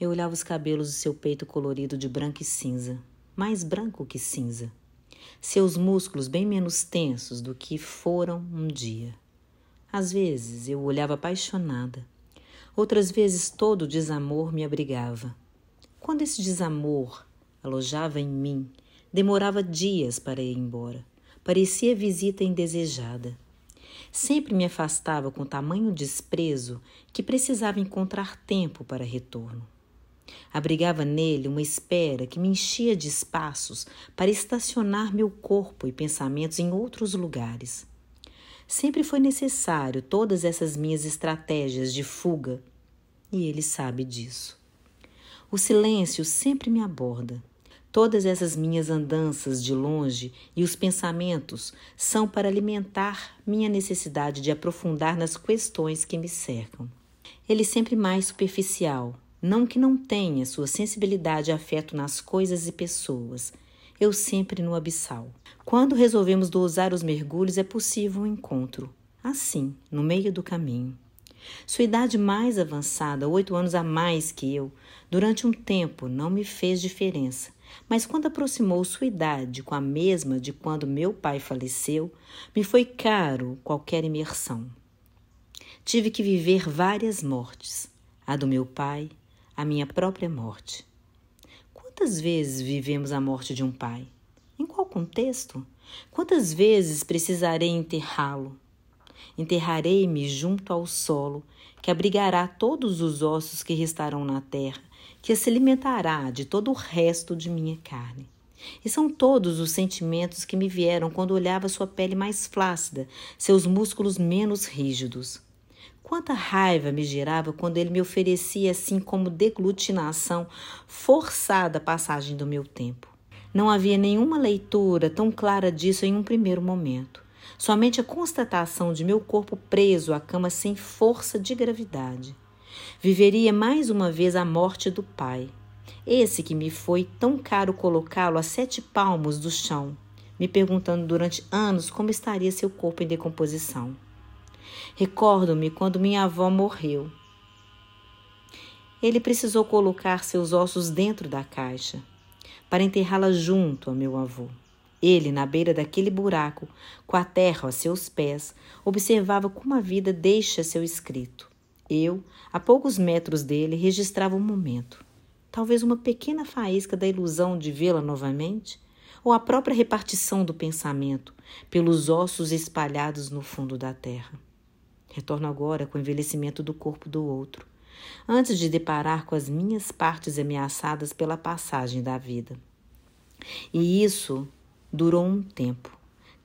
Eu olhava os cabelos do seu peito colorido de branco e cinza, mais branco que cinza. Seus músculos bem menos tensos do que foram um dia. Às vezes eu olhava apaixonada. Outras vezes todo o desamor me abrigava. Quando esse desamor alojava em mim, demorava dias para ir embora. Parecia visita indesejada. Sempre me afastava com tamanho desprezo que precisava encontrar tempo para retorno. Abrigava nele uma espera que me enchia de espaços para estacionar meu corpo e pensamentos em outros lugares. Sempre foi necessário todas essas minhas estratégias de fuga, e ele sabe disso. O silêncio sempre me aborda. Todas essas minhas andanças de longe e os pensamentos são para alimentar minha necessidade de aprofundar nas questões que me cercam. Ele sempre mais superficial, não que não tenha sua sensibilidade e afeto nas coisas e pessoas, eu sempre no abissal. Quando resolvemos dosar os mergulhos, é possível um encontro, assim, no meio do caminho. Sua idade mais avançada, oito anos a mais que eu, durante um tempo não me fez diferença, mas quando aproximou sua idade com a mesma de quando meu pai faleceu, me foi caro qualquer imersão. Tive que viver várias mortes, a do meu pai, a minha própria morte. Quantas vezes vivemos a morte de um pai? Em qual contexto? Quantas vezes precisarei enterrá-lo? Enterrarei-me junto ao solo, que abrigará todos os ossos que restarão na terra, que se alimentará de todo o resto de minha carne. E são todos os sentimentos que me vieram quando olhava sua pele mais flácida, seus músculos menos rígidos. Quanta raiva me gerava quando ele me oferecia, assim como deglutinação forçada, a passagem do meu tempo. Não havia nenhuma leitura tão clara disso em um primeiro momento. Somente a constatação de meu corpo preso à cama sem força de gravidade. Viveria mais uma vez a morte do pai. Esse que me foi tão caro colocá-lo a sete palmos do chão, me perguntando durante anos como estaria seu corpo em decomposição. Recordo-me quando minha avó morreu. Ele precisou colocar seus ossos dentro da caixa para enterrá-la junto a meu avô. Ele, na beira daquele buraco, com a terra a seus pés, observava como a vida deixa seu escrito. Eu, a poucos metros dele, registrava o um momento. Talvez uma pequena faísca da ilusão de vê-la novamente, ou a própria repartição do pensamento pelos ossos espalhados no fundo da terra. Retorno agora com o envelhecimento do corpo do outro, antes de deparar com as minhas partes ameaçadas pela passagem da vida. E isso durou um tempo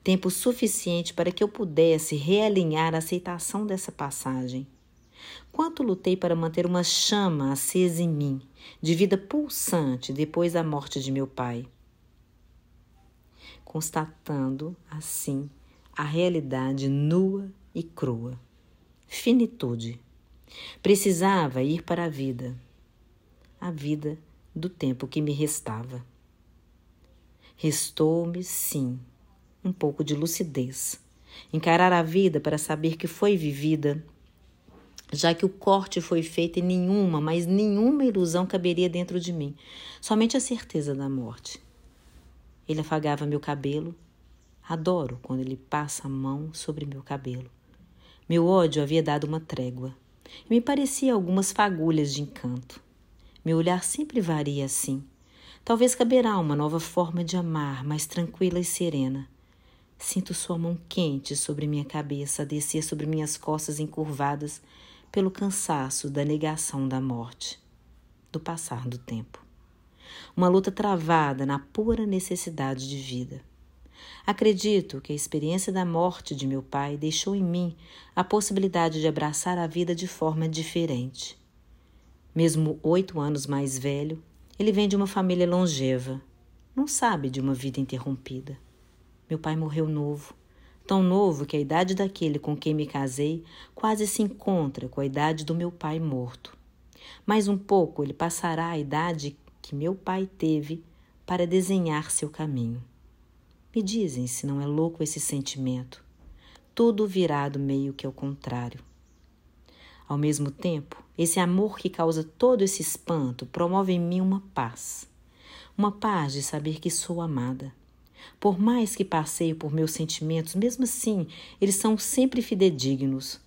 tempo suficiente para que eu pudesse realinhar a aceitação dessa passagem Quanto lutei para manter uma chama acesa em mim, de vida pulsante depois da morte de meu pai. Constatando, assim, a realidade nua e crua. Finitude. Precisava ir para a vida. A vida do tempo que me restava. Restou-me, sim, um pouco de lucidez. Encarar a vida para saber que foi vivida já que o corte foi feito e nenhuma, mas nenhuma ilusão caberia dentro de mim, somente a certeza da morte. Ele afagava meu cabelo. Adoro quando ele passa a mão sobre meu cabelo. Meu ódio havia dado uma trégua. E me parecia algumas fagulhas de encanto. Meu olhar sempre varia assim. Talvez caberá uma nova forma de amar, mais tranquila e serena. Sinto sua mão quente sobre minha cabeça, descer sobre minhas costas encurvadas pelo cansaço da negação da morte, do passar do tempo. Uma luta travada na pura necessidade de vida. Acredito que a experiência da morte de meu pai deixou em mim a possibilidade de abraçar a vida de forma diferente. Mesmo oito anos mais velho, ele vem de uma família longeva. Não sabe de uma vida interrompida. Meu pai morreu novo tão novo que a idade daquele com quem me casei quase se encontra com a idade do meu pai morto. Mais um pouco ele passará a idade que meu pai teve para desenhar seu caminho. Me dizem se não é louco esse sentimento. Tudo virado meio que ao contrário. Ao mesmo tempo, esse amor que causa todo esse espanto promove em mim uma paz. Uma paz de saber que sou amada. Por mais que passeie por meus sentimentos, mesmo assim, eles são sempre fidedignos.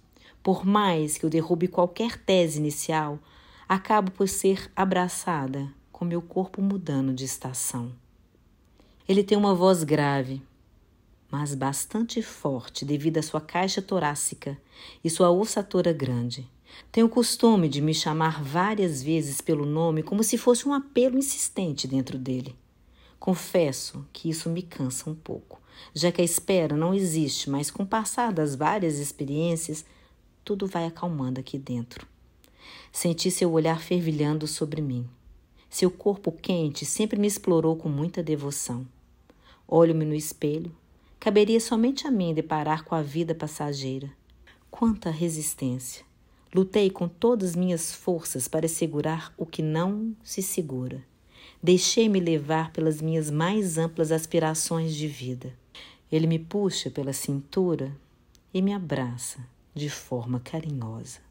Por mais que eu derrube qualquer tese inicial, acabo por ser abraçada, com meu corpo mudando de estação. Ele tem uma voz grave, mas bastante forte devido à sua caixa torácica e sua ossatura grande. Tem o costume de me chamar várias vezes pelo nome como se fosse um apelo insistente dentro dele. Confesso que isso me cansa um pouco, já que a espera não existe, mas com o passar das várias experiências, tudo vai acalmando aqui dentro. Senti seu olhar fervilhando sobre mim. Seu corpo quente sempre me explorou com muita devoção. Olho-me no espelho. Caberia somente a mim deparar com a vida passageira. Quanta resistência! Lutei com todas minhas forças para segurar o que não se segura. Deixei-me levar pelas minhas mais amplas aspirações de vida. Ele me puxa pela cintura e me abraça de forma carinhosa.